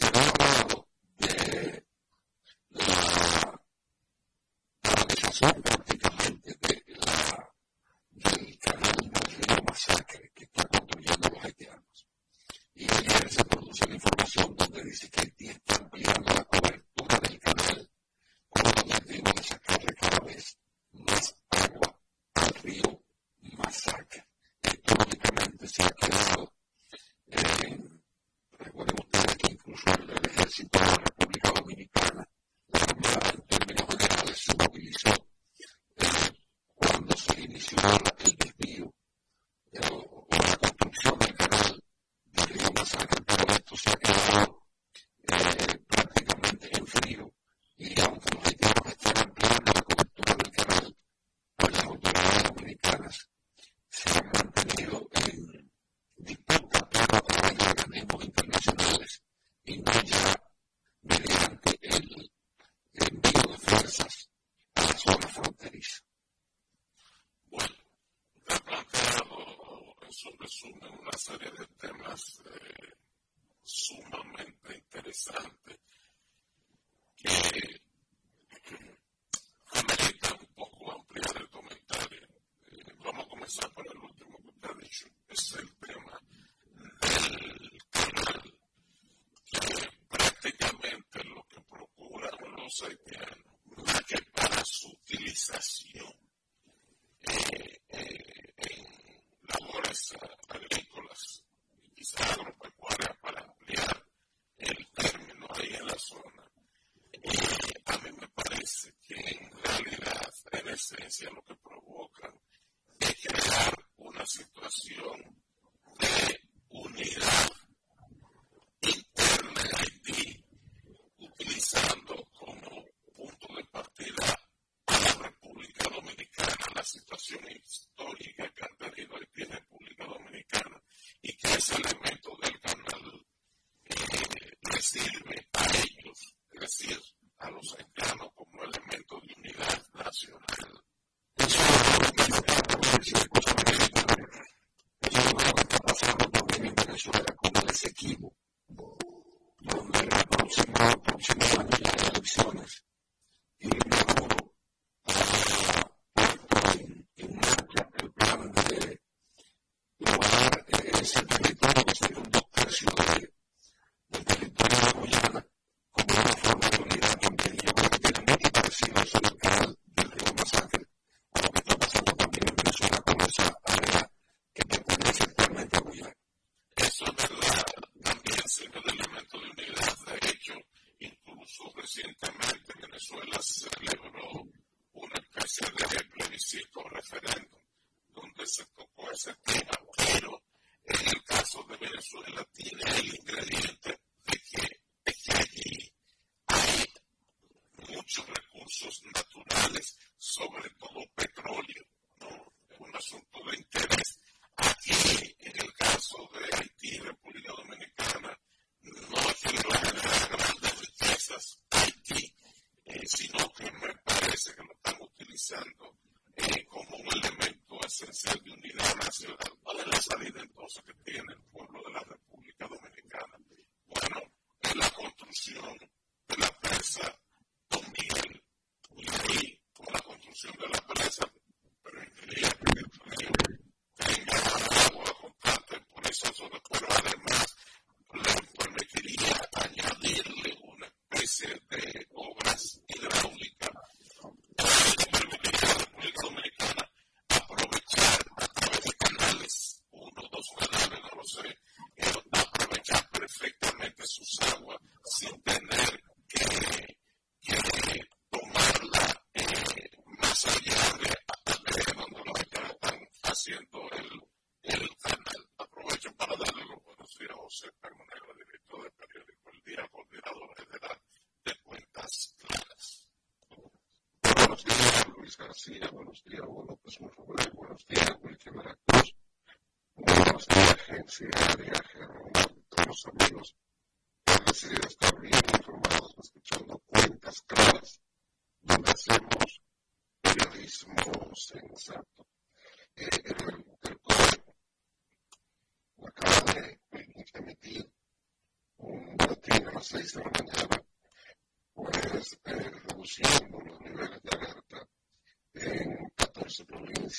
seven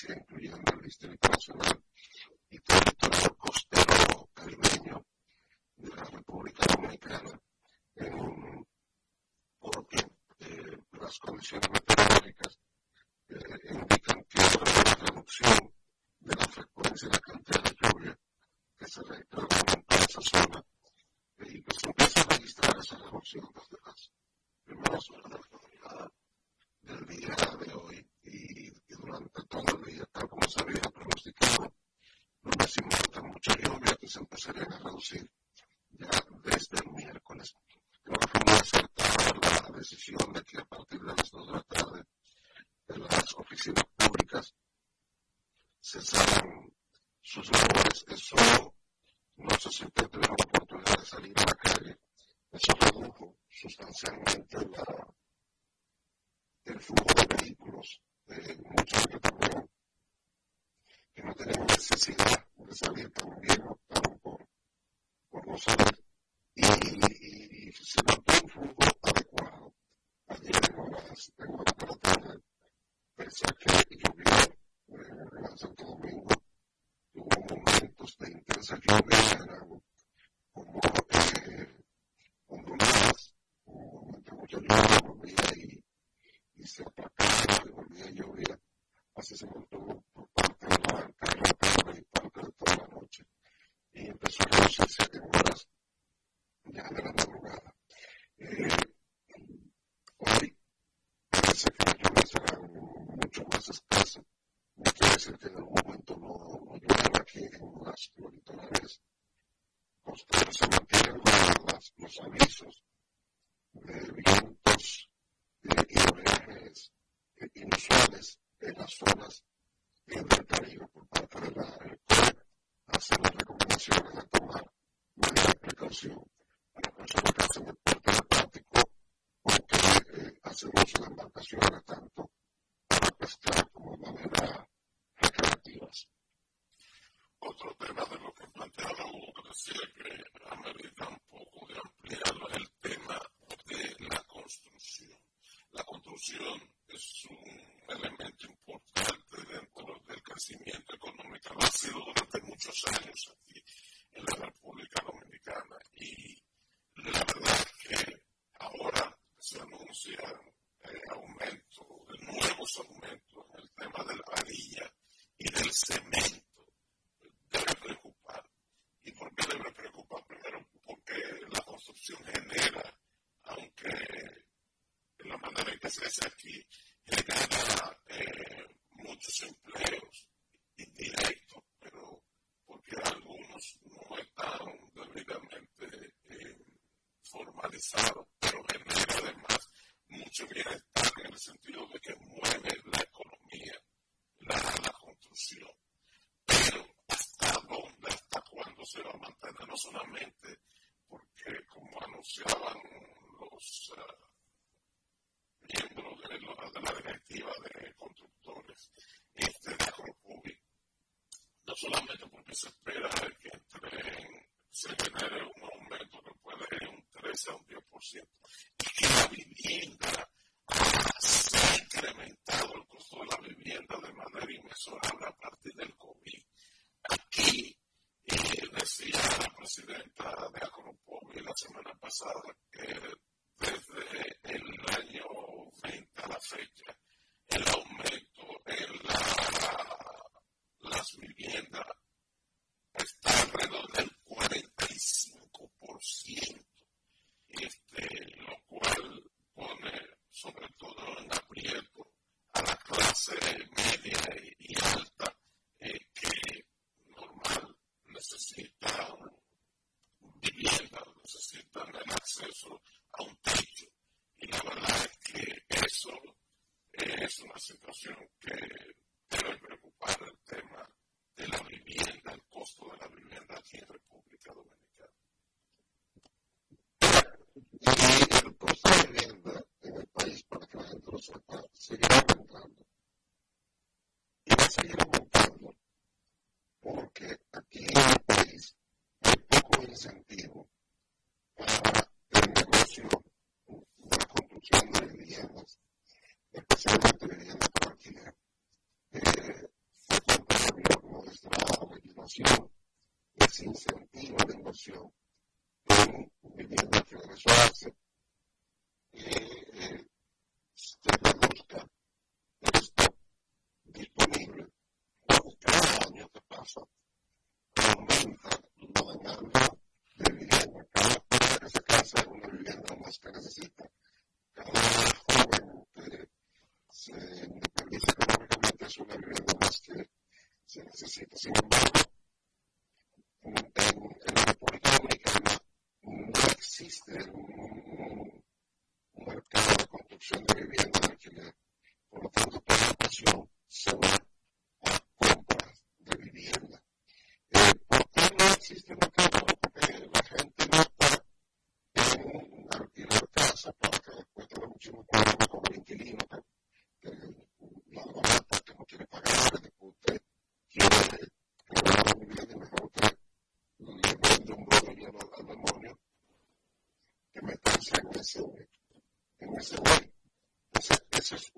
se ha incluido en siempre tuvieron la oportunidad de salir a la calle, eso redujo sustancialmente el flujo de vehículos de muchos que no tenían necesidad de salir también optaron por, por no salir y, se mantuvo un flujo adecuado. Ayer en horas, la tarde, pese a que llovió en Santo Domingo, hubo momentos de intensa lluvia frase aquí genera eh, muchos show council.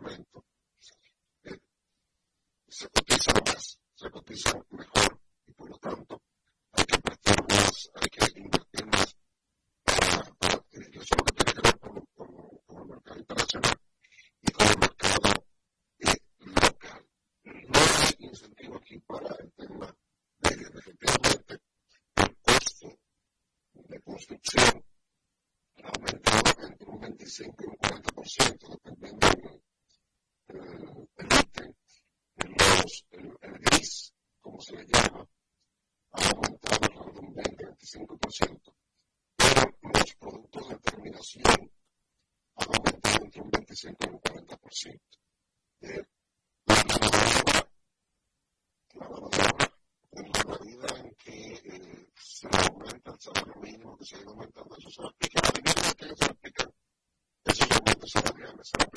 para ciento, pero los productos de terminación han aumentado entre un 25 y un 40%. Eh, la mano de obra, la mano de obra, en la medida en que eh, se aumenta el salario mínimo, que se ha ido aumentando, eso se aplica, la medida en que se lo aplican, esos aumentos salariales se lo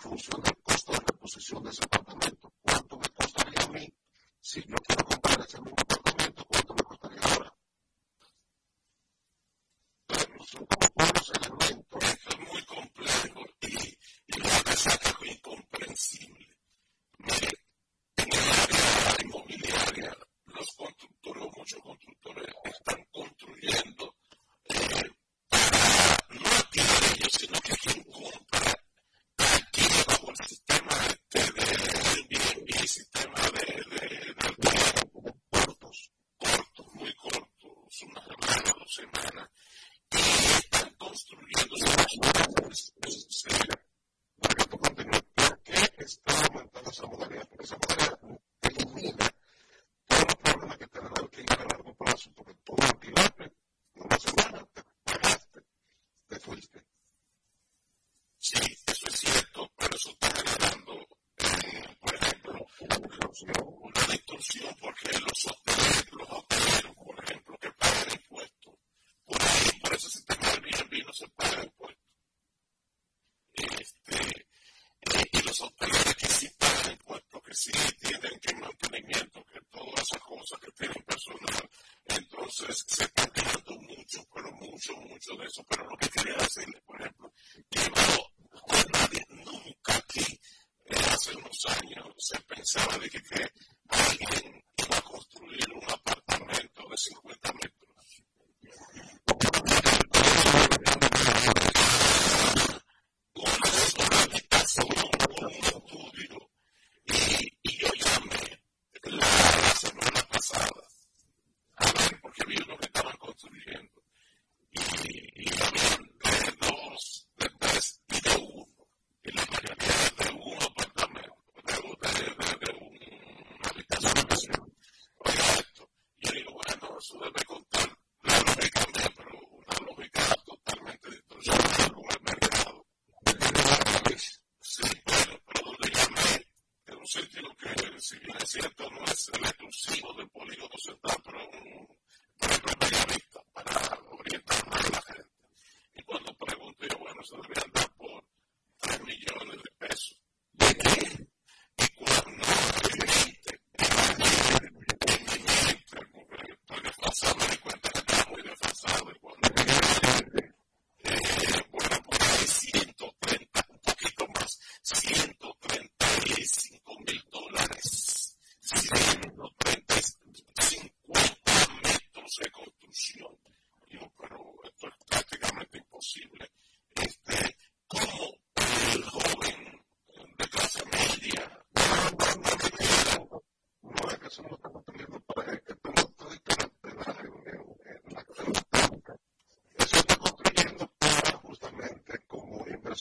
función del costo de reposición de ese apartamento.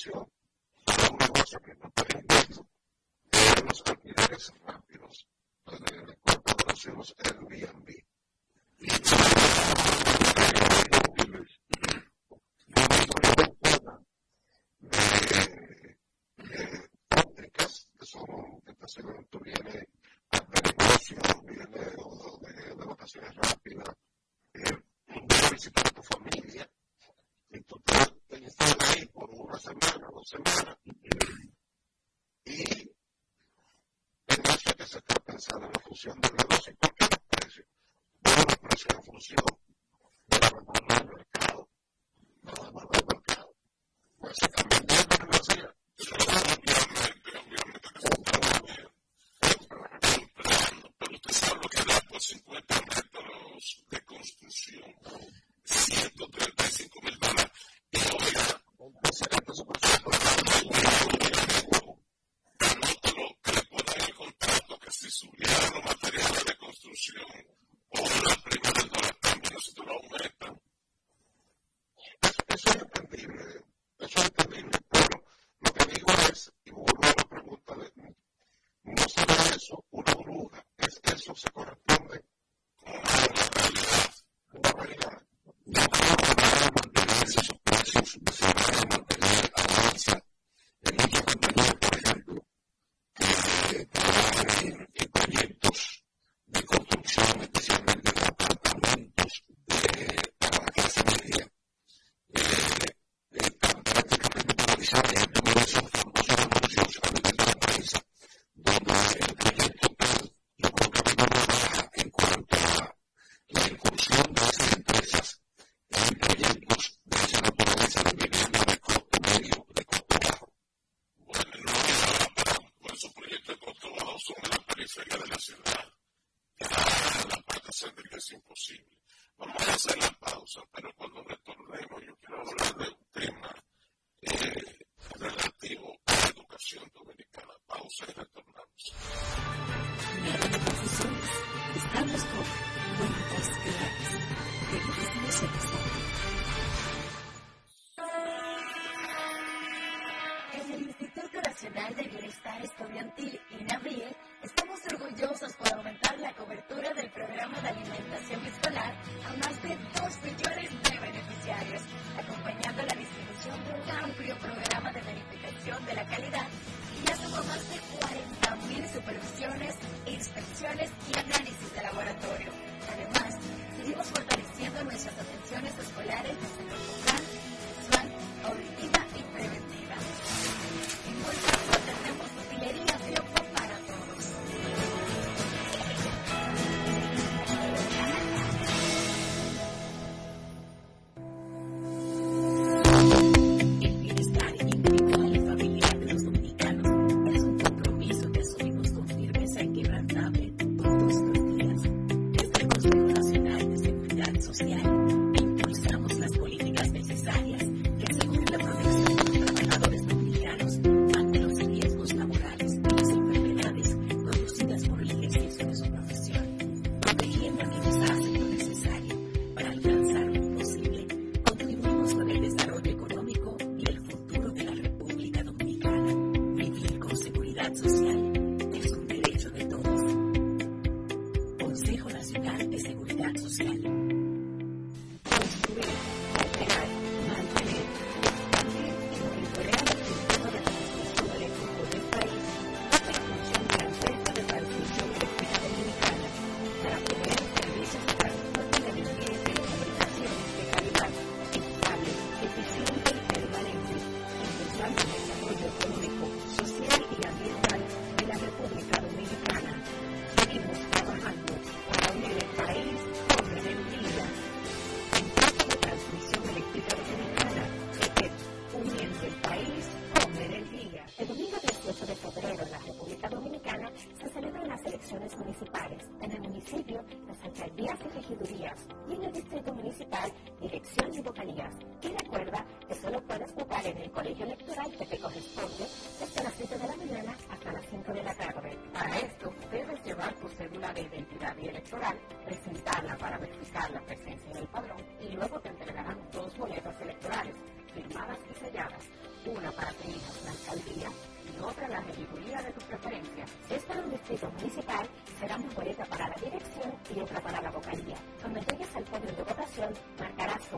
El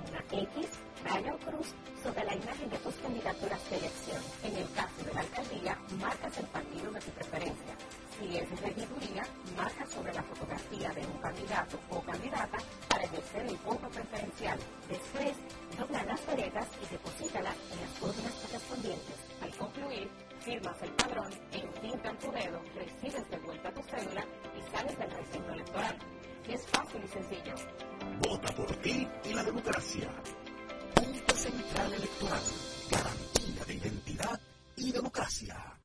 una X, Rayo Cruz, sobre la imagen de tus candidaturas de elección. En el caso de la alcaldía, marcas el partido de tu preferencia. Si es de regiduría, marca sobre la fotografía de un candidato o candidata para ejercer el voto preferencial. Después, dobla las peretas y deposítalas en las urnas correspondientes. Al concluir, firmas el padrón, encintan tu dedo, recibes de vuelta tu cédula y sales del recinto electoral. democracia.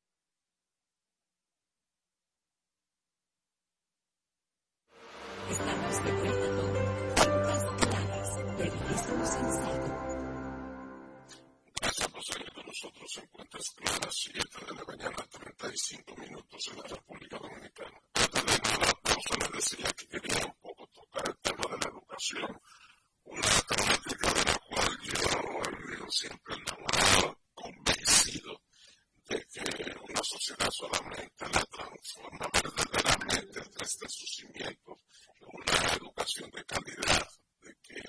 Estamos de vuelta con Cuentas Claras de Divisamos en Saldo. Gracias por seguir con nosotros en Cuentas Claras, 7 de la mañana, 35 minutos en la República Dominicana. Antes de nada, pausa les decía que quería un poco tocar el tema de la educación, una temática de la cual yo he siempre enamorado una sociedad solamente la transforma verdaderamente desde sus cimientos en una educación de calidad, de que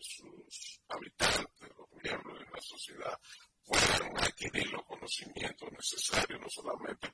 sus habitantes, los miembros de la sociedad, puedan adquirir los conocimientos necesarios, no solamente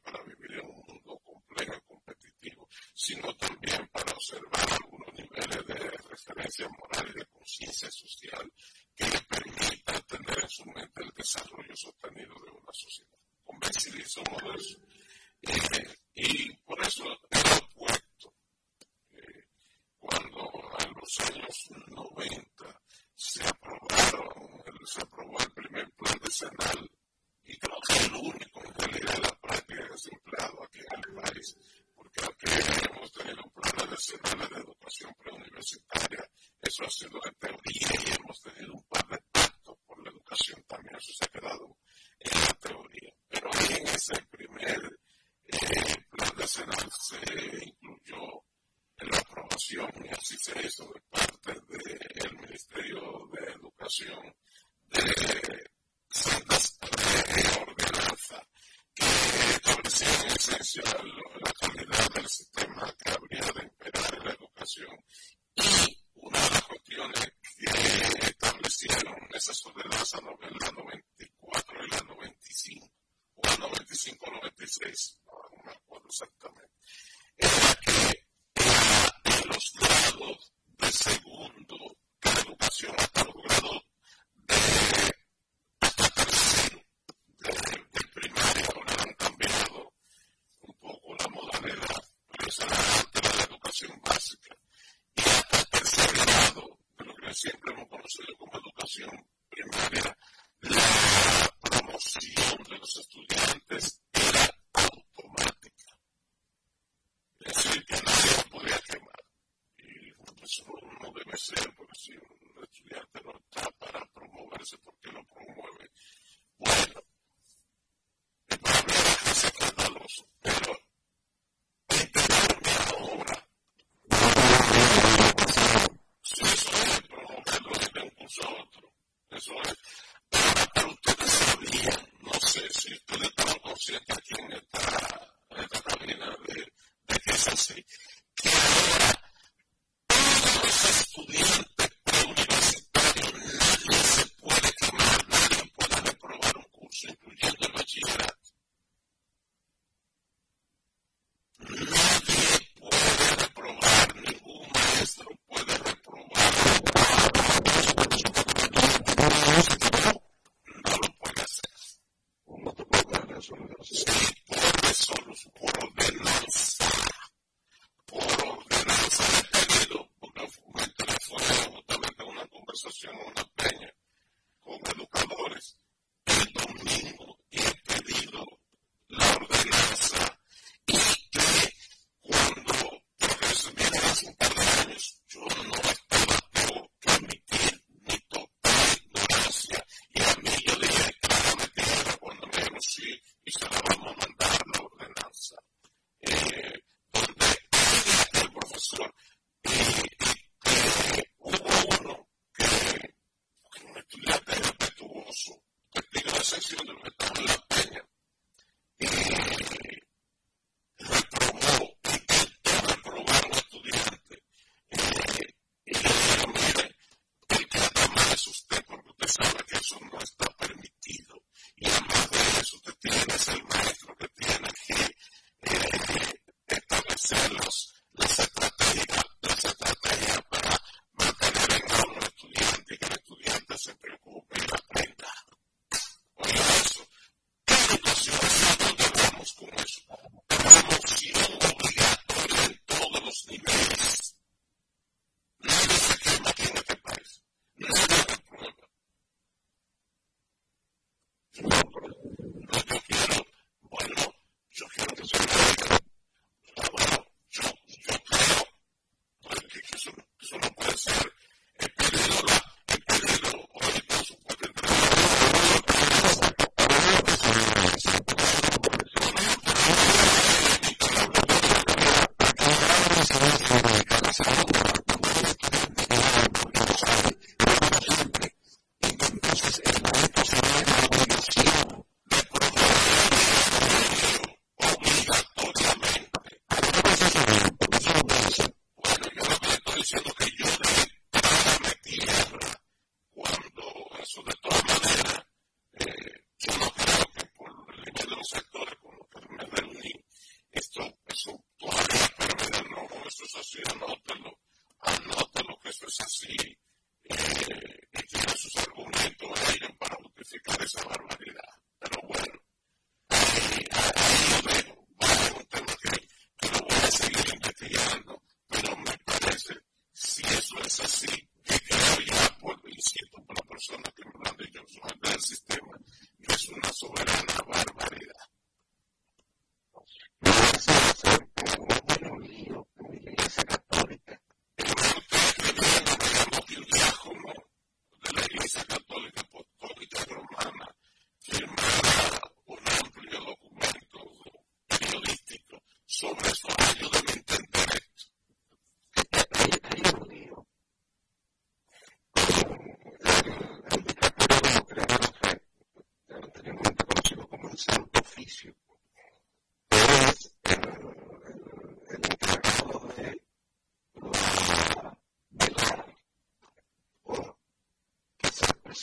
space.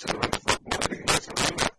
survive, not knowing the survival.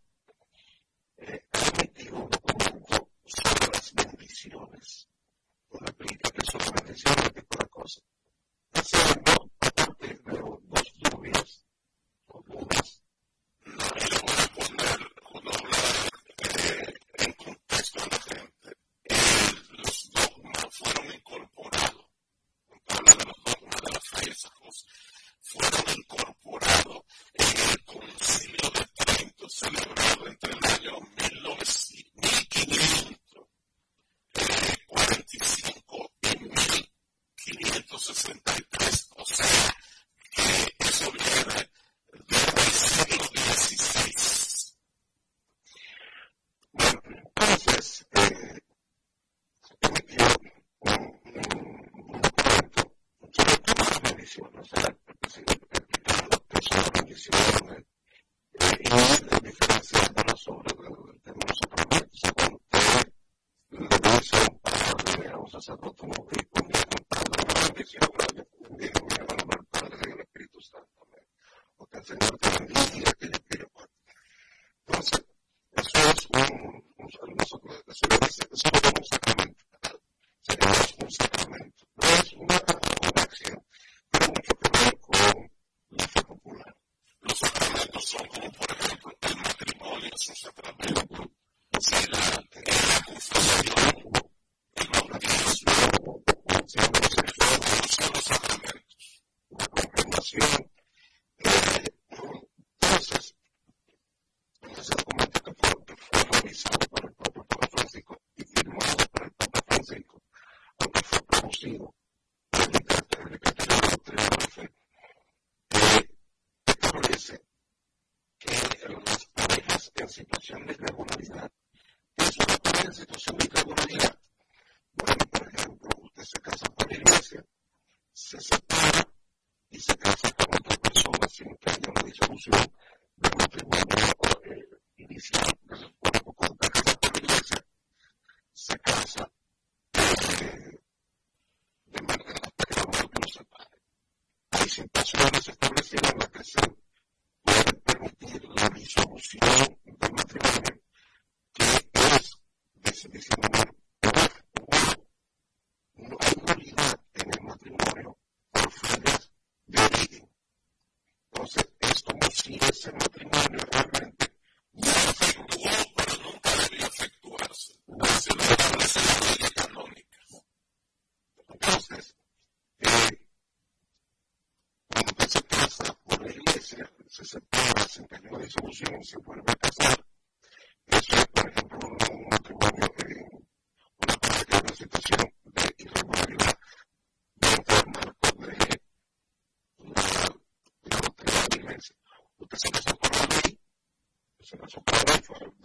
Su vida, de tener una gracia. Lo bendice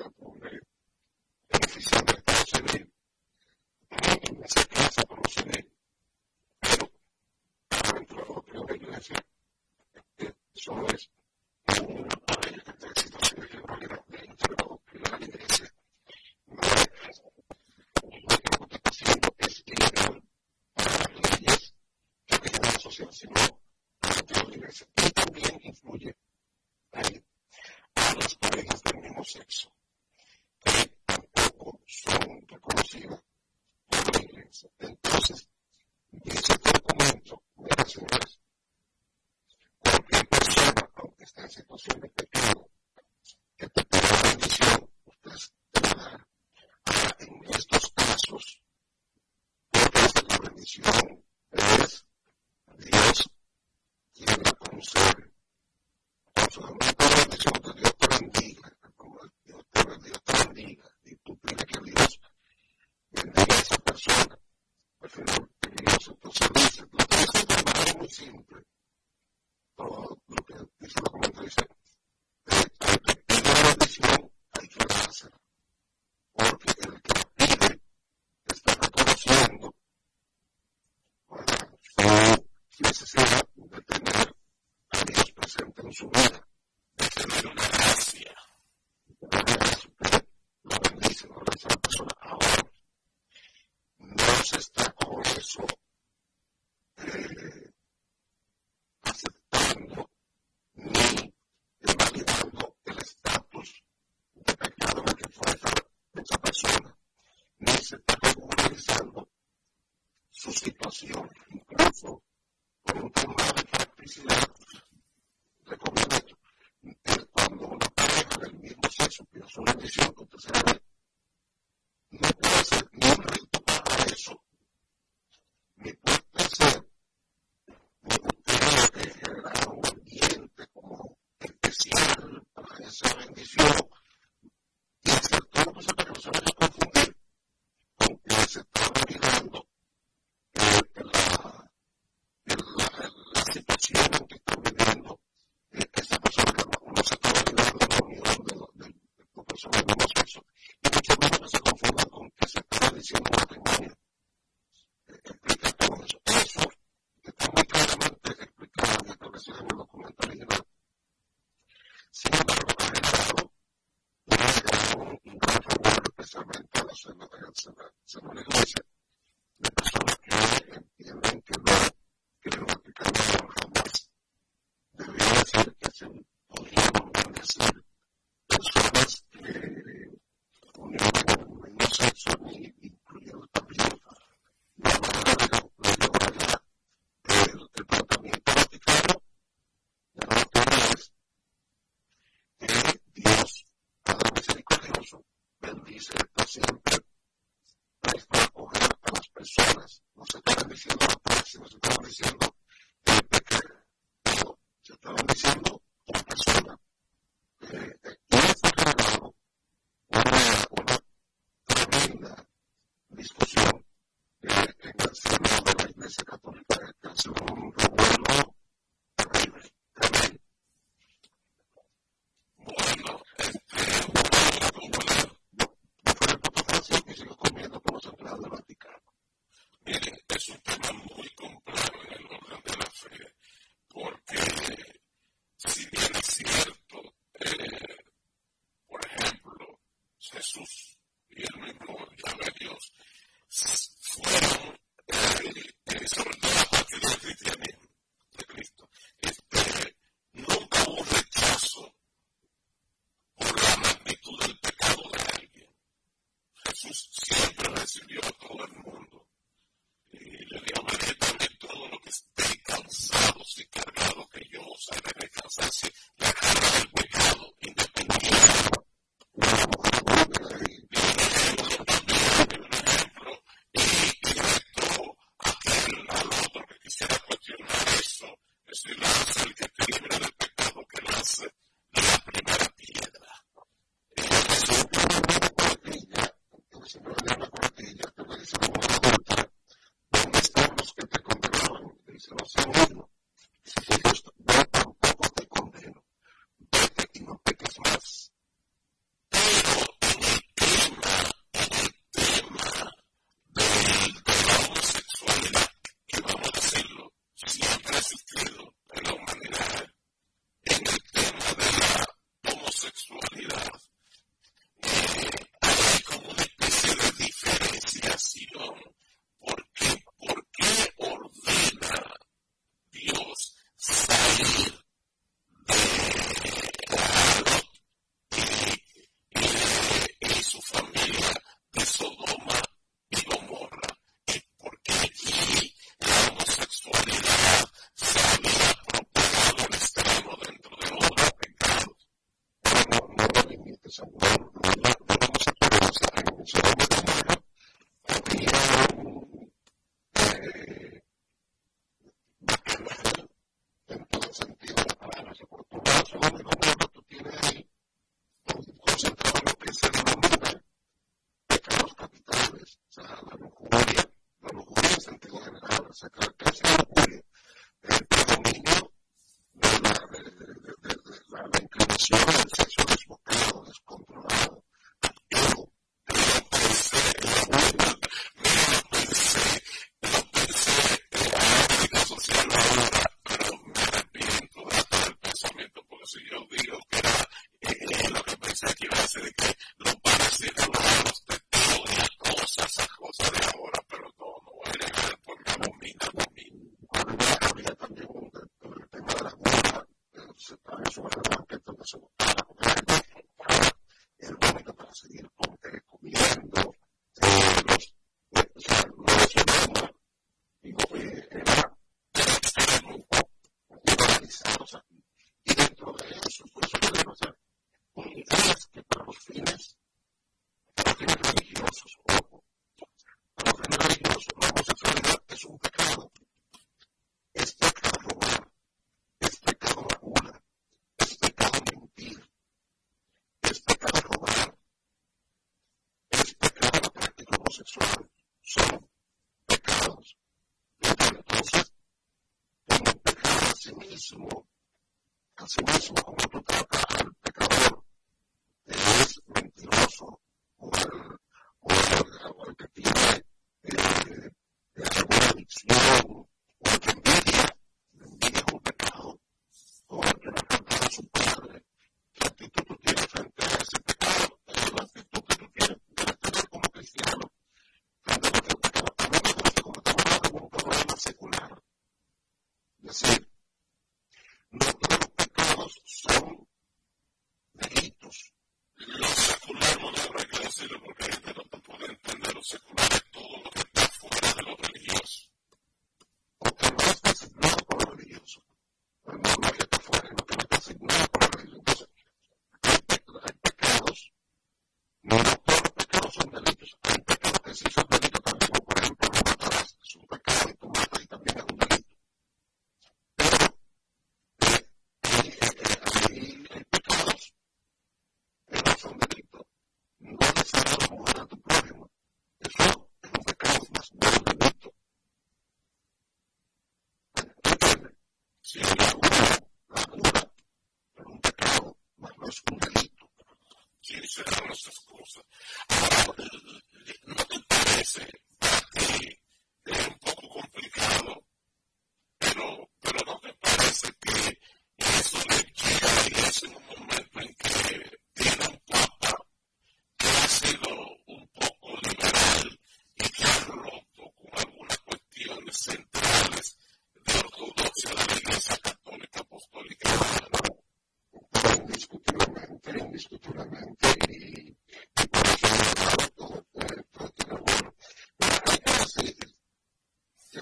Jesús.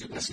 los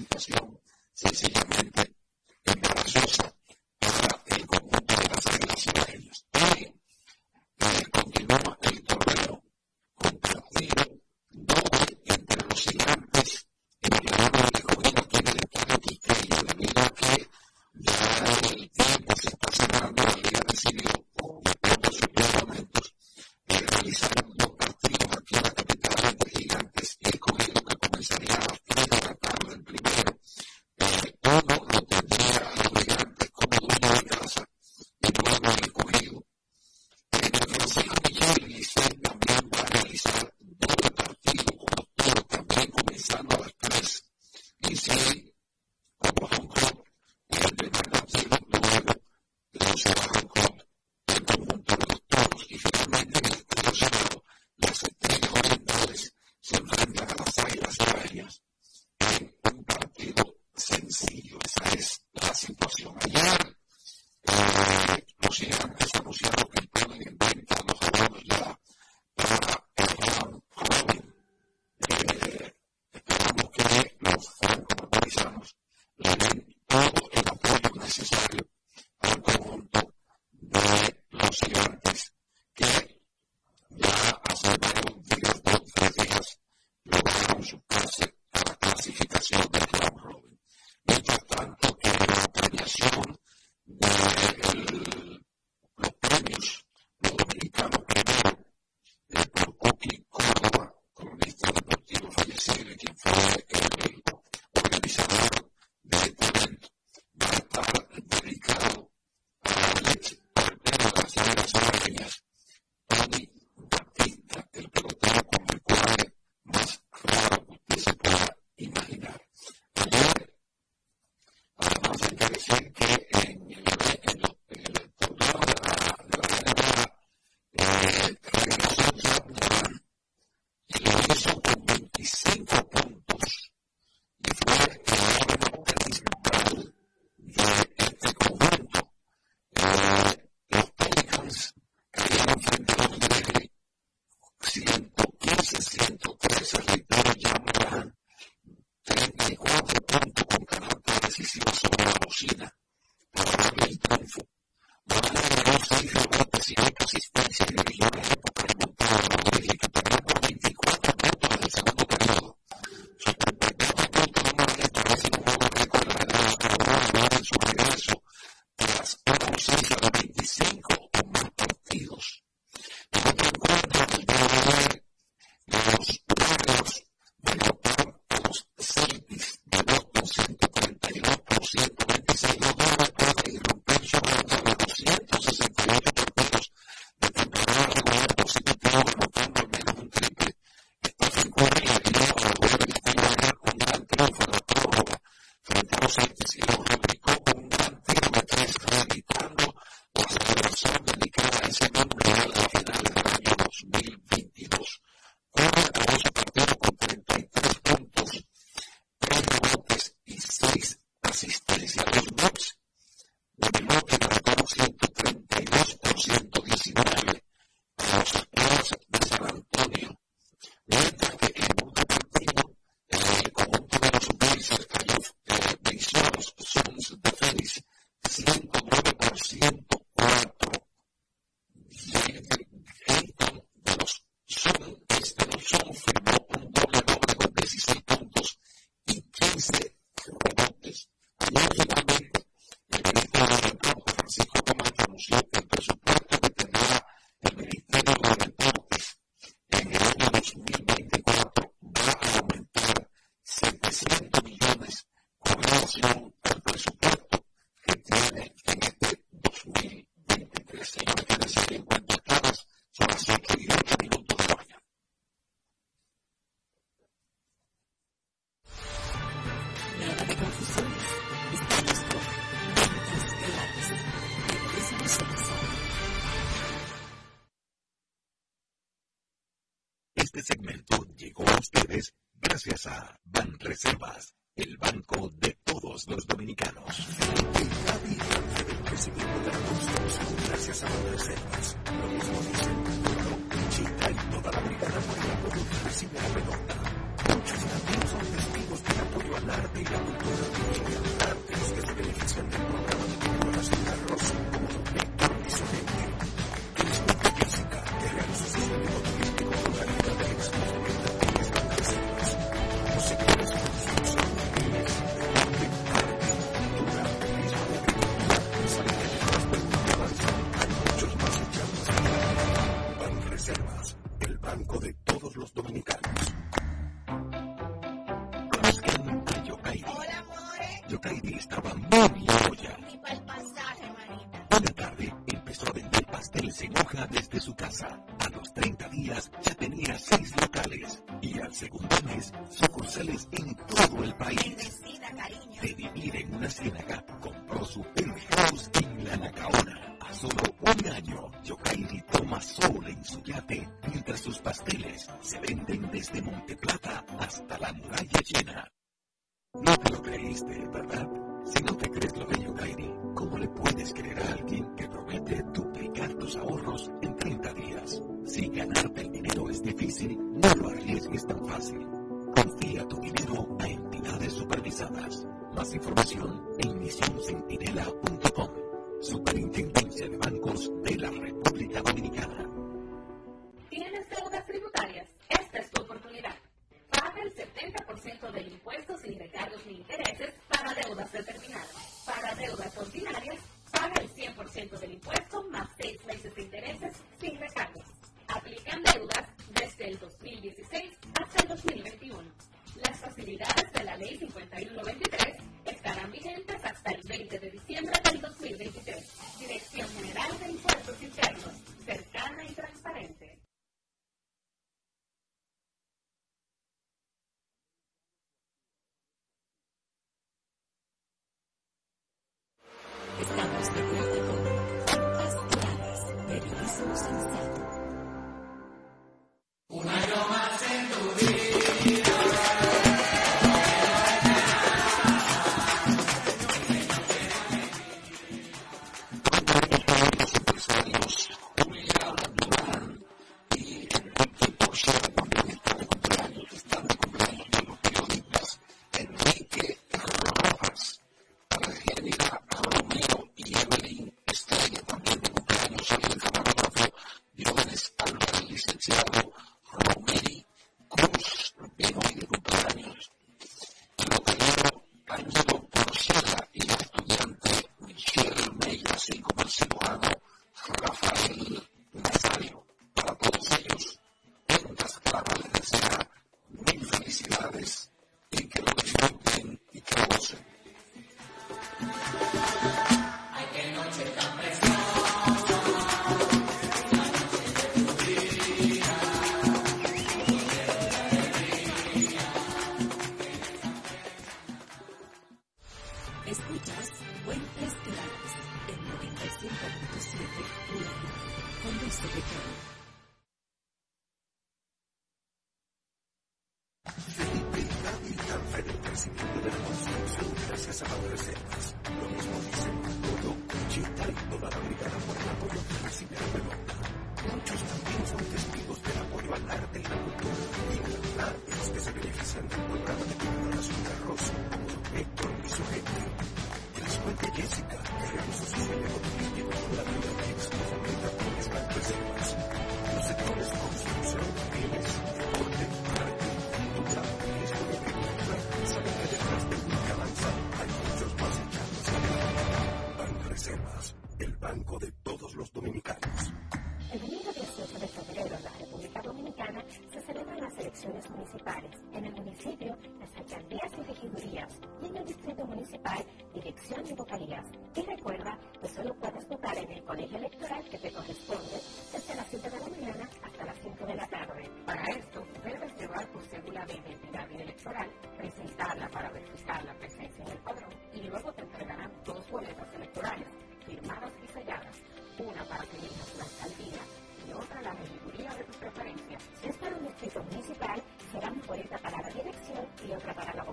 las y recuerda que solo puedes votar en el colegio electoral que te corresponde desde las 7 de la mañana hasta las 5 de la tarde. Para esto, debes llevar tu cédula de identidad y electoral, presentarla para verificar la presencia en el padrón y luego te entregarán dos boletas electorales firmadas y selladas, una para que elijas la alcaldía y otra la regiduría de tu preferencia. Si es para un distrito municipal, serán boletas para la dirección y otra para la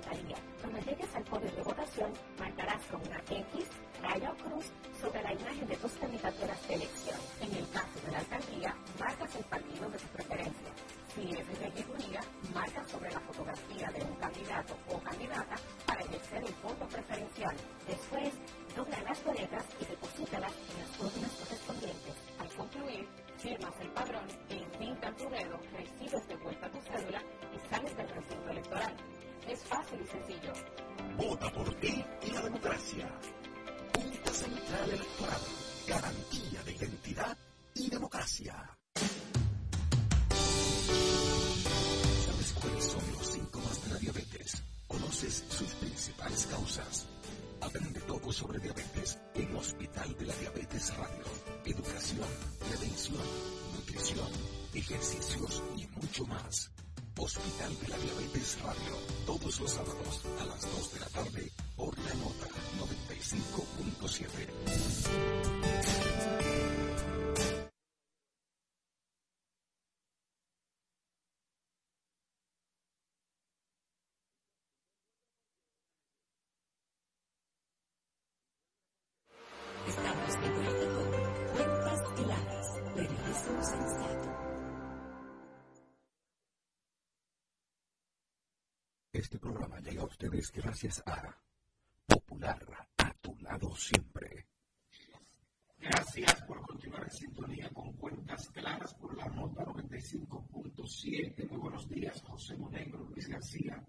con una X, raya o cruz sobre la imagen de tus candidaturas de elección. En el caso de la alcaldía, marcas el partido de tu preferencia. Si es de regiduría, marca sobre la fotografía de un candidato o candidata para ejercer el voto preferencial. Después, dobla las boletas y deposítalas en las urnas correspondientes. Al concluir, firmas el padrón e pinta tu dedo, recibes de vuelta tu cédula y sales del recinto electoral. Es fácil y sencillo. Democracia. Junta Central Electoral. Garantía de identidad y democracia. ¿Sabes cuáles son los síntomas de la diabetes? ¿Conoces sus principales causas? Aprende todo sobre diabetes en Hospital de la Diabetes Radio. Educación, prevención, nutrición, ejercicios y mucho más. Hospital de la Diabetes Radio. Todos los sábados a las 2 de la tarde por la nota 95.7. Estamos de vuelta con Cuentas Claras, periodismo sensato. Este programa llega a ustedes gracias a Popular, a tu lado siempre. Gracias por continuar en sintonía con Cuentas Claras por la nota 95.7. Muy buenos días, José Monegro, Luis García,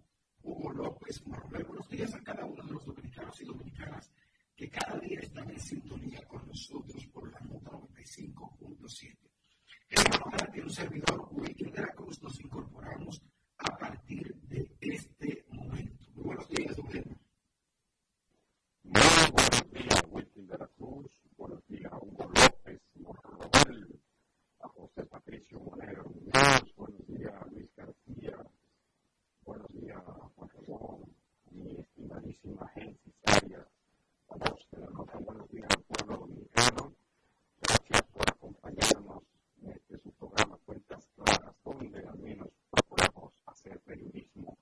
Hugo López, Marromero. Buenos días a cada uno de los dominicanos y dominicanas que cada día están en sintonía con nosotros por la nota 95.7. Hermano García, un servidor, Wilkin de la Cruz, nos incorporamos a partir de este momento. Muy buenos días, don periodismo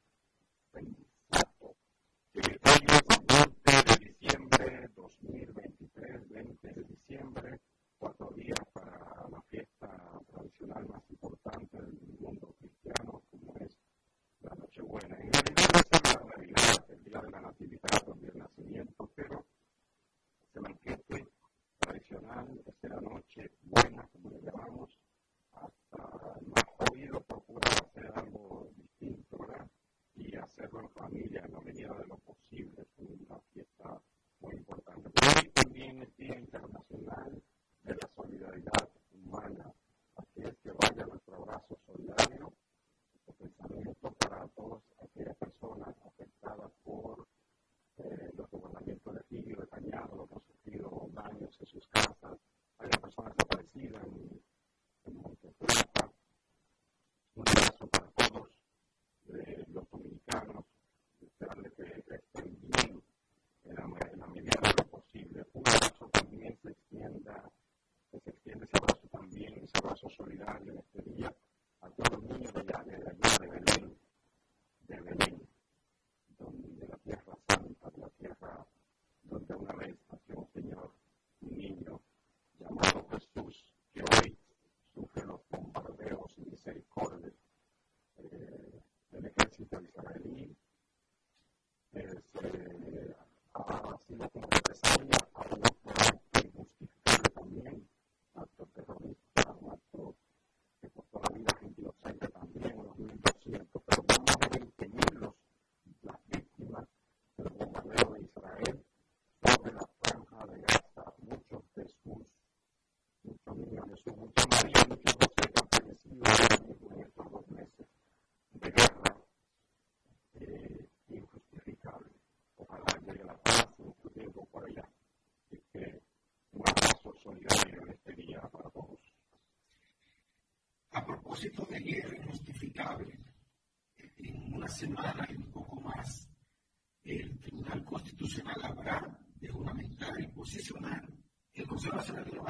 sensato. Que hoy es 20 de diciembre 2023, 20 de diciembre, cuatro días para la fiesta tradicional más importante del mundo cristiano, como es la Nochebuena. En realidad es la Navidad, el día de la Natividad, el día del nacimiento, pero ese banquete tradicional, esa la noche buena, como le llamamos, hasta el más jodido procura hacer algo distinto. Y hacerlo en familia en la medida de lo posible fiesta muy importante. Pero hoy también es Día Internacional de la Solidaridad Humana. Así es que vaya nuestro abrazo solidario, nuestro pensamiento para todas aquellas personas afectadas por eh, los desbordamientos de río, de cañado, los que han sufrido daños en sus casas. Hay personas desaparecidas en, en Monteplata. Un abrazo para todos eh, los dominicanos, esperarles que, que estén bien en la, en la medida de lo posible. Un abrazo también se extienda, que se extiende ese abrazo también, ese abrazo en este día a todos los niños de allá, de allá de Belén, de Belén, donde, de la tierra santa, de la tierra donde una vez nació un Señor, un niño llamado Jesús, que hoy sufre los bombardeos y misericordias eh, del ejército israelí. Es, eh, ha sido como represalia a un acto injustificable también, acto terrorista, un acto que costó la vida a gente inocente también, unos 1.200, pero más de 20.000 los, las víctimas del bombardeo de Israel sobre la franja de Gaza, muchos Jesús, muchos niños Jesús, muchas María, muchos José que han fallecido ahora mismo en estos dos meses de guerra eh, injustificable. Ojalá llegue la paz en su tiempo por allá. Así que un abrazo solidario en este día para todos. A propósito de guerra injustificable, en una semana y un poco más, el Tribunal Constitucional habrá de juramentar y posicionar, el Consejo Nacional de la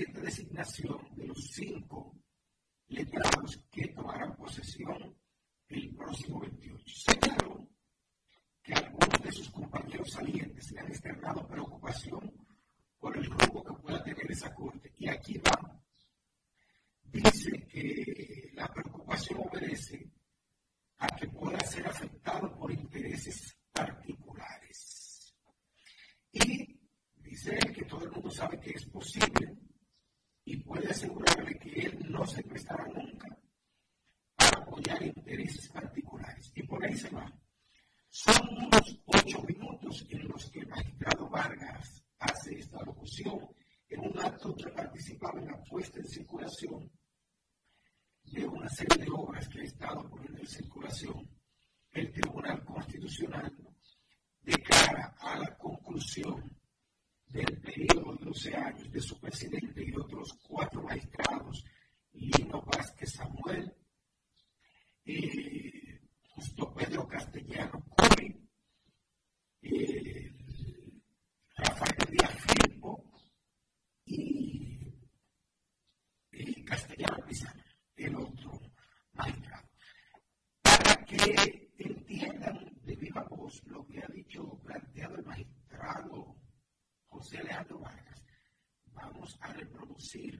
reciente designación de los cinco letrados que tomarán posesión el próximo 28. Señaló que algunos de sus compañeros salientes le han externado preocupación por el rumbo que pueda tener esa corte. Y aquí va. Dice que la preocupación obedece a que pueda ser afectada el otro Minecraft. Para que entiendan de viva voz lo que ha dicho, planteado el magistrado José Alejandro Vargas, vamos a reproducir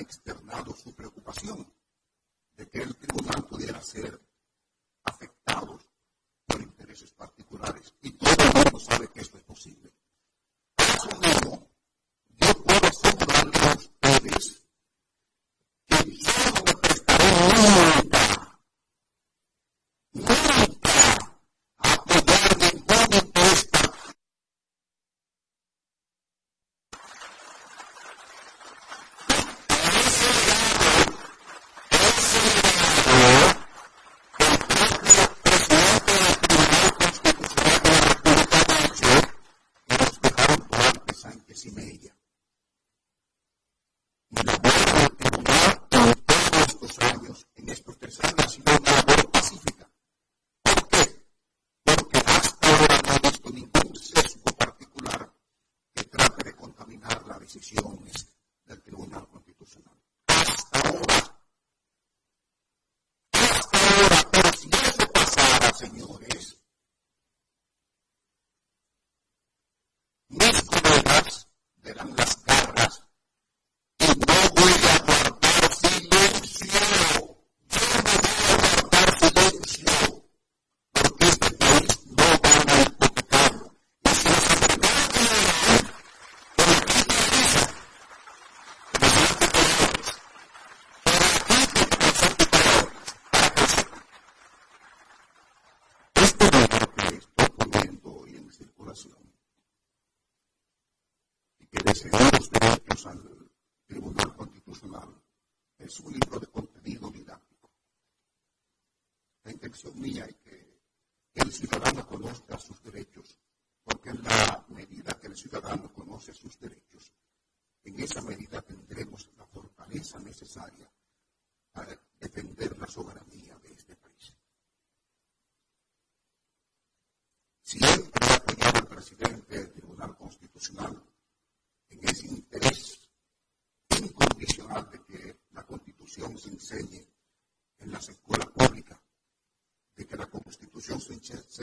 externado su preocupación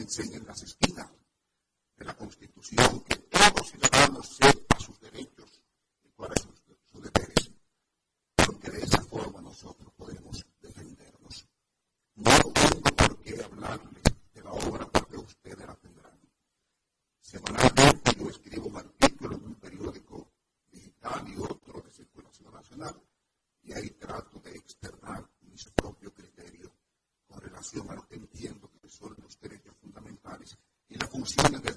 enseñen las esquinas de la Constitución, que todos todo ciudadano sepa sus derechos y cuáles son sus, deberes, porque de esa forma nosotros podemos defendernos. No tengo por qué hablarles de la obra porque ustedes la tendrán. Semanalmente yo escribo un artículo en un periódico digital y otro de circulación nacional, y ahí trato de externar mis propios criterios con relación a los Muslim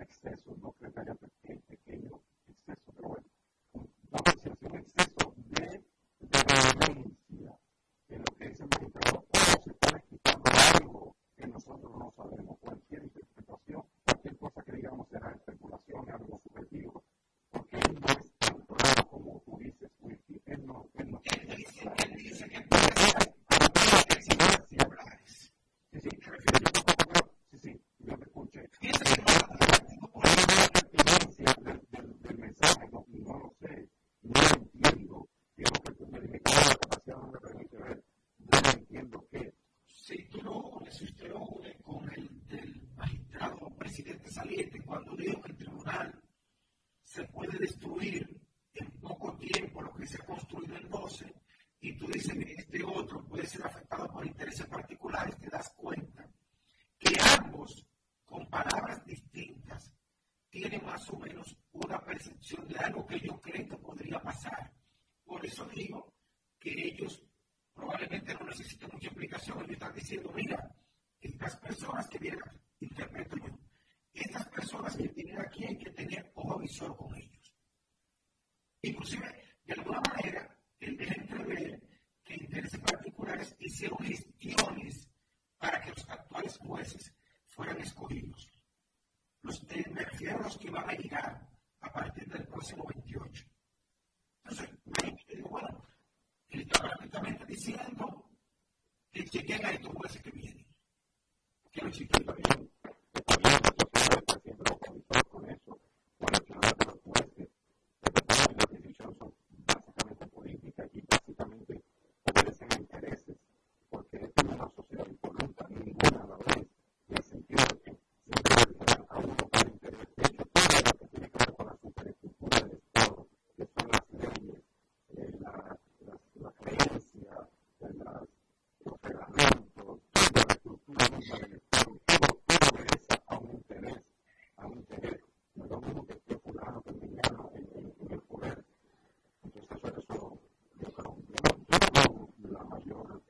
access or no facilities in order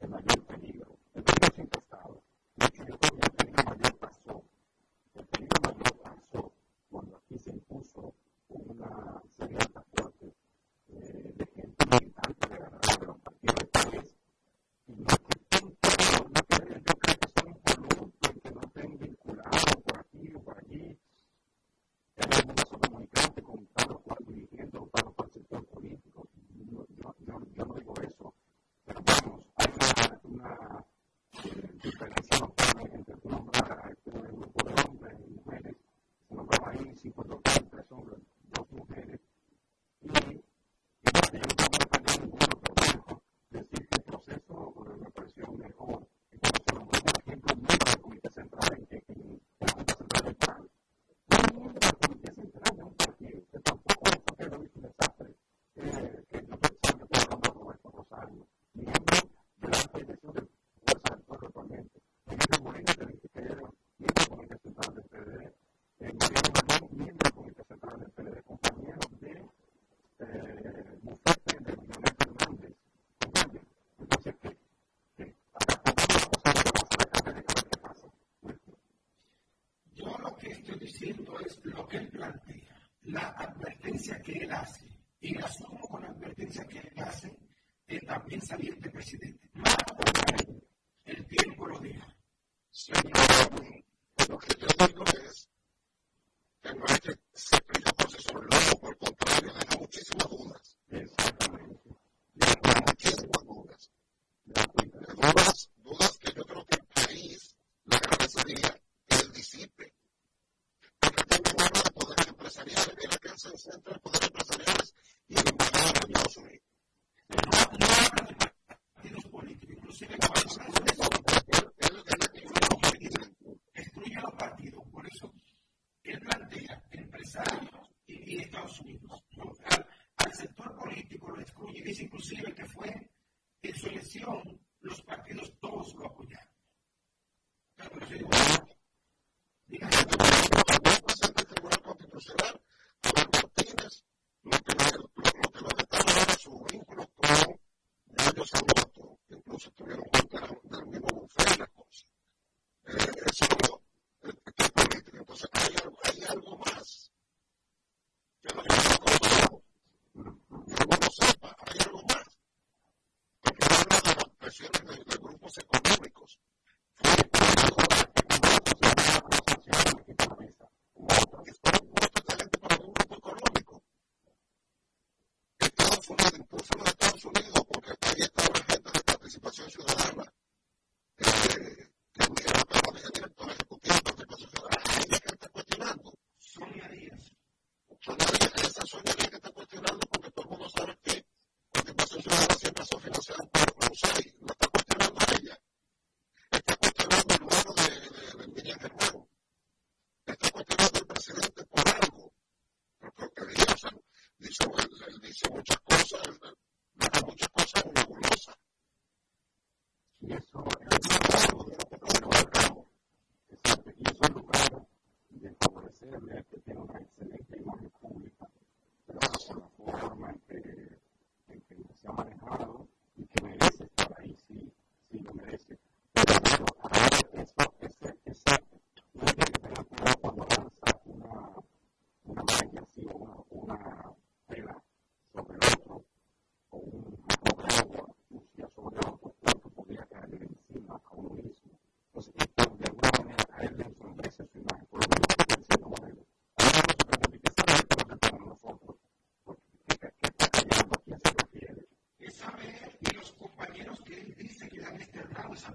diciendo es lo que él plantea, la advertencia que él hace, y la sumo con la advertencia que él hace de también salir de este presidente. Joshua directamente sin